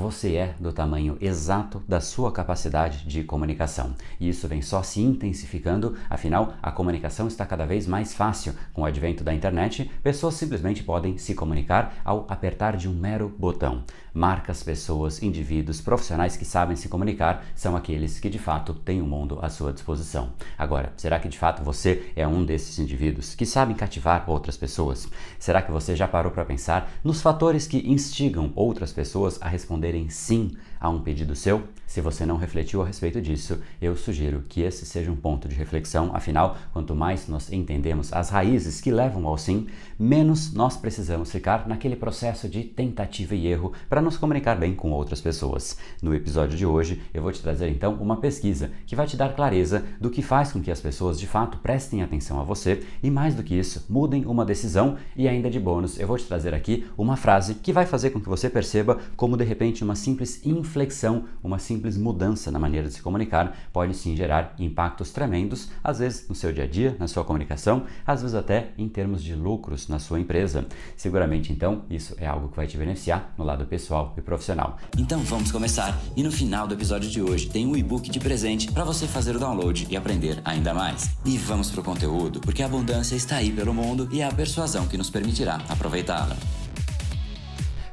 você é do tamanho exato da sua capacidade de comunicação. E isso vem só se intensificando, afinal, a comunicação está cada vez mais fácil. Com o advento da internet, pessoas simplesmente podem se comunicar ao apertar de um mero botão. Marcas, pessoas, indivíduos, profissionais que sabem se comunicar são aqueles que de fato têm o mundo à sua disposição. Agora, será que de fato você é um desses indivíduos que sabem cativar outras pessoas? Será que você já parou para pensar nos fatores que instigam outras pessoas a responderem sim a um pedido seu? Se você não refletiu a respeito disso, eu sugiro que esse seja um ponto de reflexão, afinal, quanto mais nós entendemos as raízes que levam ao sim, menos nós precisamos ficar naquele processo de tentativa e erro para nos comunicar bem com outras pessoas. No episódio de hoje, eu vou te trazer então uma pesquisa que vai te dar clareza do que faz com que as pessoas de fato prestem atenção a você e, mais do que isso, mudem uma decisão e ainda de bônus, eu vou te trazer aqui uma frase que vai fazer com que você perceba como de repente uma simples inflexão, uma simples mudança na maneira de se comunicar pode sim gerar impactos tremendos, às vezes no seu dia a dia, na sua comunicação, às vezes até em termos de lucros na sua empresa. Seguramente, então, isso é algo que vai te beneficiar no lado pessoal e profissional. Então vamos começar. E no final do episódio de hoje tem um e-book de presente para você fazer o download e aprender ainda mais. E vamos pro conteúdo, porque a abundância está aí pelo mundo e é a persuasão que nos permitirá aproveitá-la.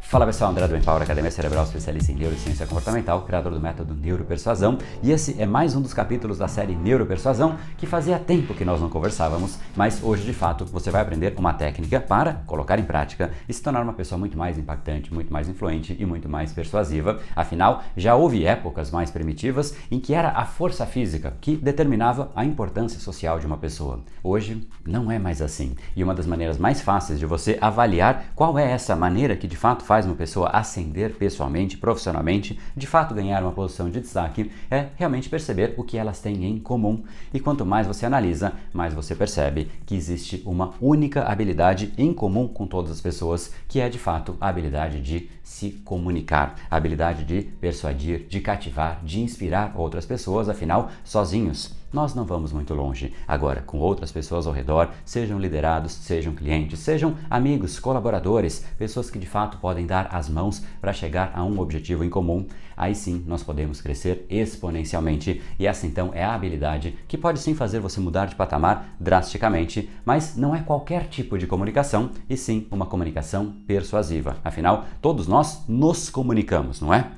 Fala pessoal, André do Empower Academia Cerebral, especialista em neurociência comportamental, criador do método Neuropersuasão, e esse é mais um dos capítulos da série Neuropersuasão que fazia tempo que nós não conversávamos, mas hoje de fato você vai aprender uma técnica para colocar em prática e se tornar uma pessoa muito mais impactante, muito mais influente e muito mais persuasiva. Afinal, já houve épocas mais primitivas em que era a força física que determinava a importância social de uma pessoa. Hoje não é mais assim, e uma das maneiras mais fáceis de você avaliar qual é essa maneira que de fato faz faz uma pessoa ascender pessoalmente, profissionalmente, de fato ganhar uma posição de destaque, é realmente perceber o que elas têm em comum. E quanto mais você analisa, mais você percebe que existe uma única habilidade em comum com todas as pessoas, que é de fato a habilidade de se comunicar, a habilidade de persuadir, de cativar, de inspirar outras pessoas, afinal, sozinhos nós não vamos muito longe. Agora, com outras pessoas ao redor, sejam liderados, sejam clientes, sejam amigos, colaboradores, pessoas que de fato podem dar as mãos para chegar a um objetivo em comum, aí sim nós podemos crescer exponencialmente. E essa então é a habilidade que pode sim fazer você mudar de patamar drasticamente, mas não é qualquer tipo de comunicação, e sim uma comunicação persuasiva. Afinal, todos nós nos comunicamos, não é?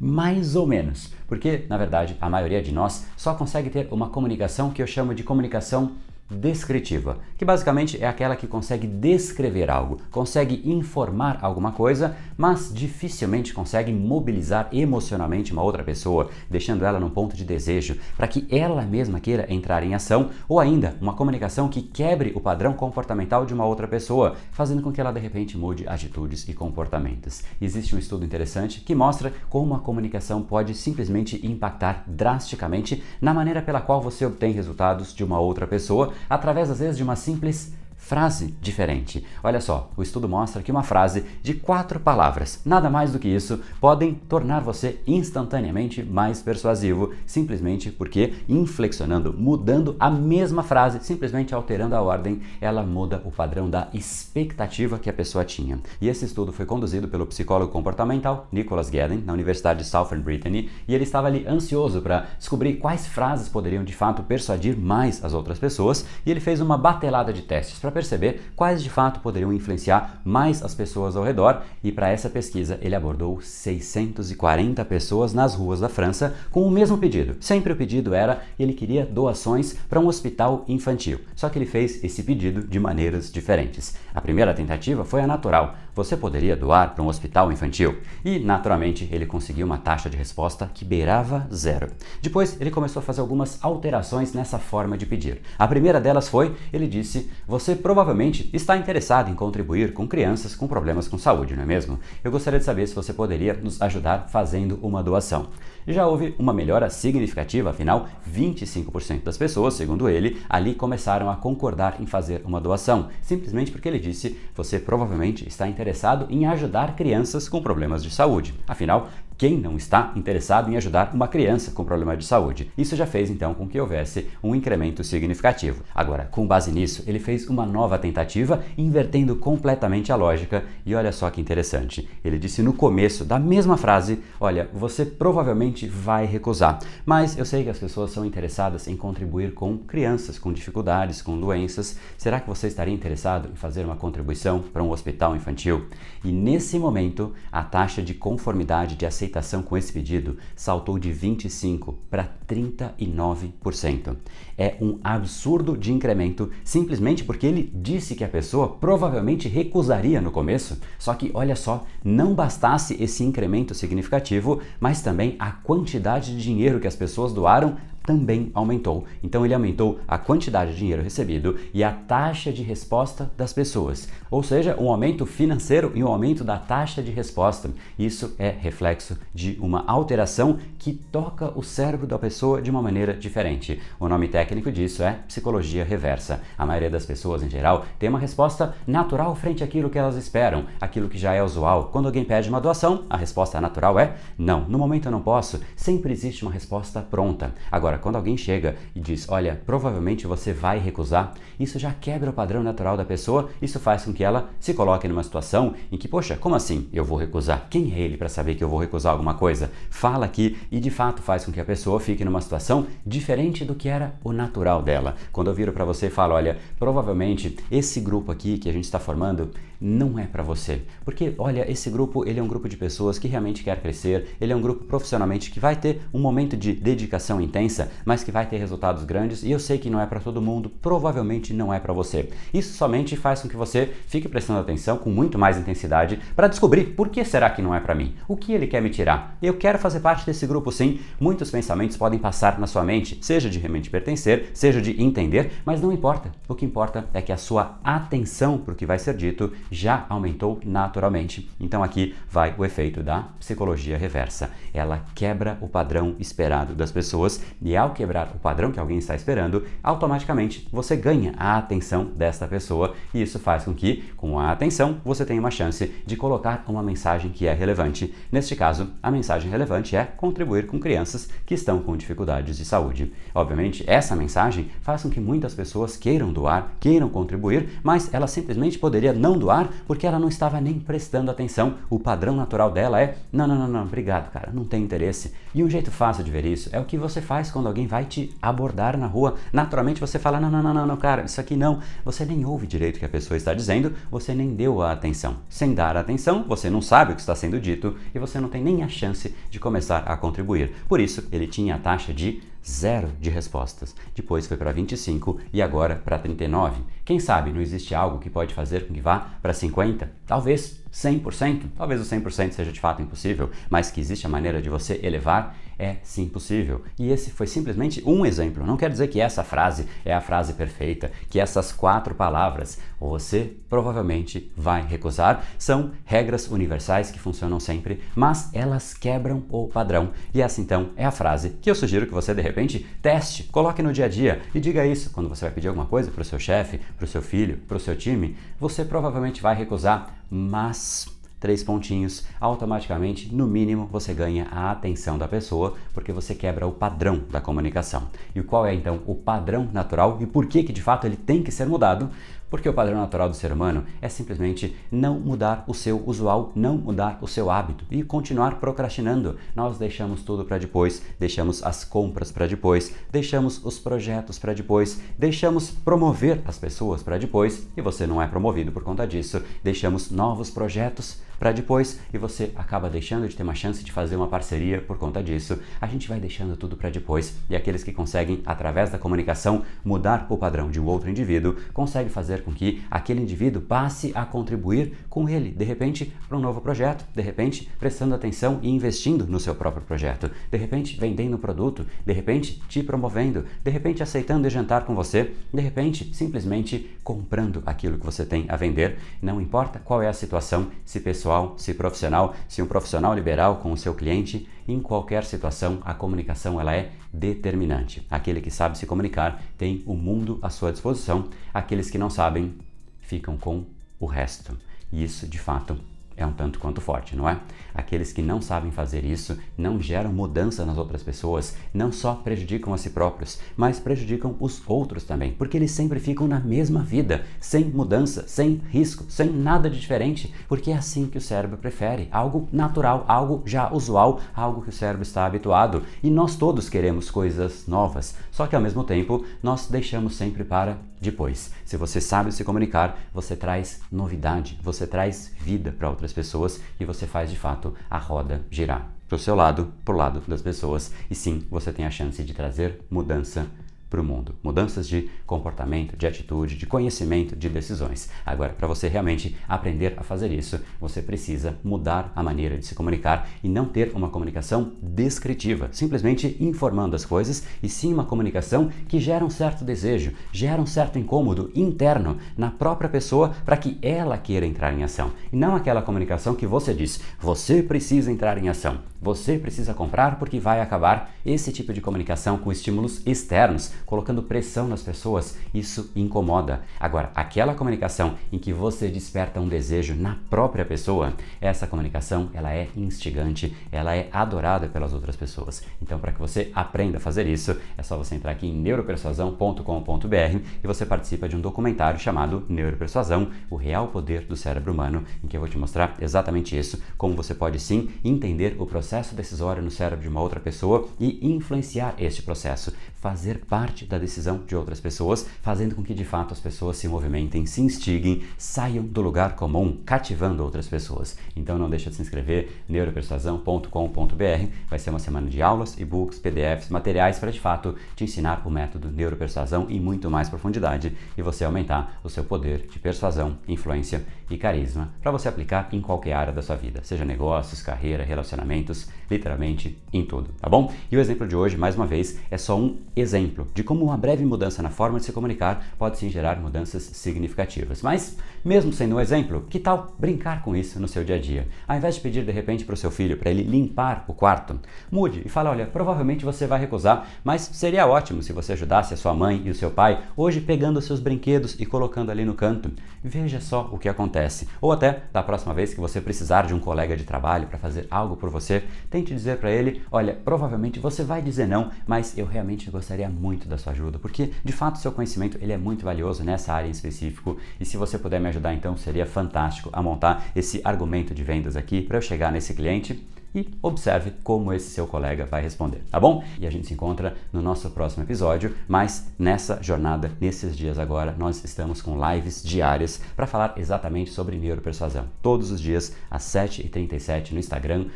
Mais ou menos, porque na verdade a maioria de nós só consegue ter uma comunicação que eu chamo de comunicação descritiva, que basicamente é aquela que consegue descrever algo, consegue informar alguma coisa, mas dificilmente consegue mobilizar emocionalmente uma outra pessoa, deixando ela num ponto de desejo para que ela mesma queira entrar em ação, ou ainda uma comunicação que quebre o padrão comportamental de uma outra pessoa, fazendo com que ela de repente mude atitudes e comportamentos. Existe um estudo interessante que mostra como a comunicação pode simplesmente impactar drasticamente na maneira pela qual você obtém resultados de uma outra pessoa através às vezes de uma simples frase diferente. Olha só, o estudo mostra que uma frase de quatro palavras, nada mais do que isso, podem tornar você instantaneamente mais persuasivo, simplesmente porque inflexionando, mudando a mesma frase, simplesmente alterando a ordem, ela muda o padrão da expectativa que a pessoa tinha. E esse estudo foi conduzido pelo psicólogo comportamental Nicholas Gadden, na Universidade de Southern Brittany, e ele estava ali ansioso para descobrir quais frases poderiam de fato persuadir mais as outras pessoas, e ele fez uma batelada de testes para perceber quais de fato poderiam influenciar mais as pessoas ao redor, e para essa pesquisa ele abordou 640 pessoas nas ruas da França com o mesmo pedido. Sempre o pedido era ele queria doações para um hospital infantil. Só que ele fez esse pedido de maneiras diferentes. A primeira tentativa foi a natural. Você poderia doar para um hospital infantil? E naturalmente ele conseguiu uma taxa de resposta que beirava zero. Depois ele começou a fazer algumas alterações nessa forma de pedir. A primeira delas foi, ele disse: "Você provavelmente está interessado em contribuir com crianças com problemas com saúde, não é mesmo? Eu gostaria de saber se você poderia nos ajudar fazendo uma doação. Já houve uma melhora significativa, afinal, 25% das pessoas, segundo ele, ali começaram a concordar em fazer uma doação, simplesmente porque ele disse: você provavelmente está interessado em ajudar crianças com problemas de saúde. Afinal, Quem não está interessado em ajudar uma criança com problema de saúde? Isso já fez então com que houvesse um incremento significativo. Agora, com base nisso, ele fez uma nova tentativa, invertendo completamente a lógica, e olha só que interessante. Ele disse no começo da mesma frase: Olha, você provavelmente vai recusar, mas eu sei que as pessoas são interessadas em contribuir com crianças com dificuldades, com doenças. Será que você estaria interessado em fazer uma contribuição para um hospital infantil? E nesse momento, a taxa de conformidade de aceitação com esse pedido saltou de 25 para 39%. É um absurdo de incremento simplesmente porque ele disse que a pessoa provavelmente recusaria no começo. Só que olha só, não bastasse esse incremento significativo, mas também a quantidade de dinheiro que as pessoas doaram também aumentou. Então ele aumentou a quantidade de dinheiro recebido e a taxa de resposta das pessoas. Ou seja, um aumento financeiro e um aumento da taxa de resposta. Isso é reflexo de uma alteração que toca o cérebro da pessoa de uma maneira diferente. O nome técnico disso é psicologia reversa. A maioria das pessoas em geral tem uma resposta natural frente àquilo que elas esperam, aquilo que já é usual. Quando alguém pede uma doação, a resposta natural é não. No momento eu não posso. Sempre existe uma resposta pronta. Agora Agora, quando alguém chega e diz, olha, provavelmente você vai recusar, isso já quebra o padrão natural da pessoa, isso faz com que ela se coloque numa situação em que, poxa, como assim eu vou recusar? Quem é ele para saber que eu vou recusar alguma coisa? Fala aqui e de fato faz com que a pessoa fique numa situação diferente do que era o natural dela. Quando eu viro para você e falo, olha, provavelmente esse grupo aqui que a gente está formando não é para você. Porque, olha, esse grupo, ele é um grupo de pessoas que realmente quer crescer, ele é um grupo profissionalmente que vai ter um momento de dedicação intensa, mas que vai ter resultados grandes, e eu sei que não é para todo mundo, provavelmente não é para você. Isso somente faz com que você fique prestando atenção com muito mais intensidade para descobrir por que será que não é para mim? O que ele quer me tirar? Eu quero fazer parte desse grupo sim. Muitos pensamentos podem passar na sua mente, seja de realmente pertencer, seja de entender, mas não importa. O que importa é que a sua atenção para o que vai ser dito já aumentou naturalmente. Então aqui vai o efeito da psicologia reversa. Ela quebra o padrão esperado das pessoas e ao quebrar o padrão que alguém está esperando, automaticamente você ganha a atenção desta pessoa e isso faz com que, com a atenção, você tenha uma chance de colocar uma mensagem que é relevante. Neste caso, a mensagem relevante é contribuir com crianças que estão com dificuldades de saúde. Obviamente, essa mensagem faz com que muitas pessoas queiram doar, queiram contribuir, mas ela simplesmente poderia não doar porque ela não estava nem prestando atenção. O padrão natural dela é: não, não, não, não, obrigado, cara, não tem interesse. E um jeito fácil de ver isso é o que você faz quando alguém vai te abordar na rua. Naturalmente você fala: não, não, não, não, cara, isso aqui não. Você nem ouve direito o que a pessoa está dizendo, você nem deu a atenção. Sem dar atenção, você não sabe o que está sendo dito e você não tem nem a chance de começar a contribuir. Por isso, ele tinha a taxa de zero de respostas. Depois foi para 25 e agora para 39. Quem sabe não existe algo que pode fazer com que vá para 50? Talvez 100%. Talvez o 100% seja de fato impossível, mas que existe a maneira de você elevar é sim possível. E esse foi simplesmente um exemplo. Não quer dizer que essa frase é a frase perfeita, que essas quatro palavras você provavelmente vai recusar são regras universais que funcionam sempre, mas elas quebram o padrão. E essa então é a frase que eu sugiro que você de repente teste, coloque no dia a dia e diga isso quando você vai pedir alguma coisa para o seu chefe, para o seu filho, para o seu time. Você provavelmente vai recusar, mas três pontinhos, automaticamente, no mínimo, você ganha a atenção da pessoa, porque você quebra o padrão da comunicação. E qual é então o padrão natural e por que que de fato ele tem que ser mudado? Porque o padrão natural do ser humano é simplesmente não mudar o seu usual, não mudar o seu hábito e continuar procrastinando. Nós deixamos tudo para depois, deixamos as compras para depois, deixamos os projetos para depois, deixamos promover as pessoas para depois e você não é promovido por conta disso. Deixamos novos projetos para depois e você acaba deixando de ter uma chance de fazer uma parceria por conta disso. A gente vai deixando tudo para depois e aqueles que conseguem, através da comunicação, mudar o padrão de um outro indivíduo, conseguem fazer com que aquele indivíduo passe a contribuir com ele, de repente, para um novo projeto, de repente, prestando atenção e investindo no seu próprio projeto, de repente, vendendo o produto, de repente, te promovendo, de repente, aceitando jantar com você, de repente, simplesmente comprando aquilo que você tem a vender. Não importa qual é a situação, se pessoal, se profissional, se um profissional liberal com o seu cliente, em qualquer situação, a comunicação ela é determinante. Aquele que sabe se comunicar tem o mundo à sua disposição, aqueles que não sabem ficam com o resto. E isso, de fato, é um tanto quanto forte, não é? Aqueles que não sabem fazer isso não geram mudança nas outras pessoas, não só prejudicam a si próprios, mas prejudicam os outros também, porque eles sempre ficam na mesma vida, sem mudança, sem risco, sem nada de diferente, porque é assim que o cérebro prefere, algo natural, algo já usual, algo que o cérebro está habituado. E nós todos queremos coisas novas, só que ao mesmo tempo nós deixamos sempre para depois. Se você sabe se comunicar, você traz novidade, você traz vida para outras pessoas e você faz de fato a roda girar para o seu lado, para o lado das pessoas. E sim, você tem a chance de trazer mudança para o mundo. Mudanças de comportamento, de atitude, de conhecimento, de decisões. Agora, para você realmente aprender a fazer isso, você precisa mudar a maneira de se comunicar e não ter uma comunicação descritiva, simplesmente informando as coisas, e sim uma comunicação que gera um certo desejo, gera um certo incômodo interno na própria pessoa para que ela queira entrar em ação. E não aquela comunicação que você diz, você precisa entrar em ação. Você precisa comprar porque vai acabar esse tipo de comunicação com estímulos externos, colocando pressão nas pessoas. Isso incomoda. Agora, aquela comunicação em que você desperta um desejo na própria pessoa, essa comunicação ela é instigante, ela é adorada pelas outras pessoas. Então, para que você aprenda a fazer isso, é só você entrar aqui em neuropersuasão.com.br e você participa de um documentário chamado Neuropersuasão: O Real Poder do Cérebro Humano, em que eu vou te mostrar exatamente isso, como você pode sim entender o processo processo decisório no cérebro de uma outra pessoa e influenciar este processo, fazer parte da decisão de outras pessoas, fazendo com que de fato as pessoas se movimentem, se instiguem, saiam do lugar comum, cativando outras pessoas. Então não deixa de se inscrever neuropersuasão.com.br. Vai ser uma semana de aulas, e-books, PDFs, materiais para de fato te ensinar o método neuropersuasão em muito mais profundidade e você aumentar o seu poder de persuasão, influência e carisma para você aplicar em qualquer área da sua vida, seja negócios, carreira, relacionamentos, literalmente em tudo, tá bom? E o exemplo de hoje, mais uma vez, é só um exemplo de como uma breve mudança na forma de se comunicar pode sim gerar mudanças significativas. Mas, mesmo sendo um exemplo, que tal brincar com isso no seu dia a dia? Ao invés de pedir de repente para o seu filho para ele limpar o quarto, mude e fale: olha, provavelmente você vai recusar, mas seria ótimo se você ajudasse a sua mãe e o seu pai hoje pegando seus brinquedos e colocando ali no canto. Veja só o que acontece. Ou até, da próxima vez que você precisar de um colega de trabalho para fazer algo por você, tente dizer para ele: olha, provavelmente você vai dizer não, mas eu realmente gostaria muito da sua ajuda, porque de fato seu conhecimento ele é muito valioso nessa área em específico. E se você puder me ajudar, então seria fantástico a montar esse argumento de vendas aqui para eu chegar nesse cliente e observe como esse seu colega vai responder, tá bom? E a gente se encontra no nosso próximo episódio, mas nessa jornada, nesses dias agora, nós estamos com lives diárias para falar exatamente sobre neuropersuasão. Todos os dias, às 7h37 no Instagram,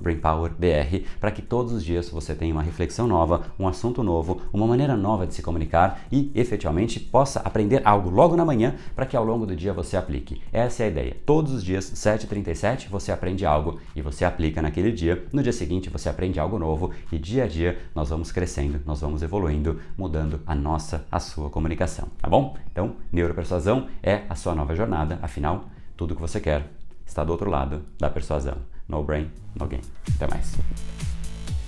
BrainPowerBR, para que todos os dias você tenha uma reflexão nova, um assunto novo, uma maneira nova de se comunicar e efetivamente possa aprender algo logo na manhã para que ao longo do dia você aplique. Essa é a ideia. Todos os dias, 7h37, você aprende algo e você aplica naquele dia, no dia seguinte você aprende algo novo e dia a dia nós vamos crescendo, nós vamos evoluindo, mudando a nossa, a sua comunicação, tá bom? Então, neuropersuasão é a sua nova jornada, afinal, tudo que você quer está do outro lado da persuasão. No brain, no game. Até mais.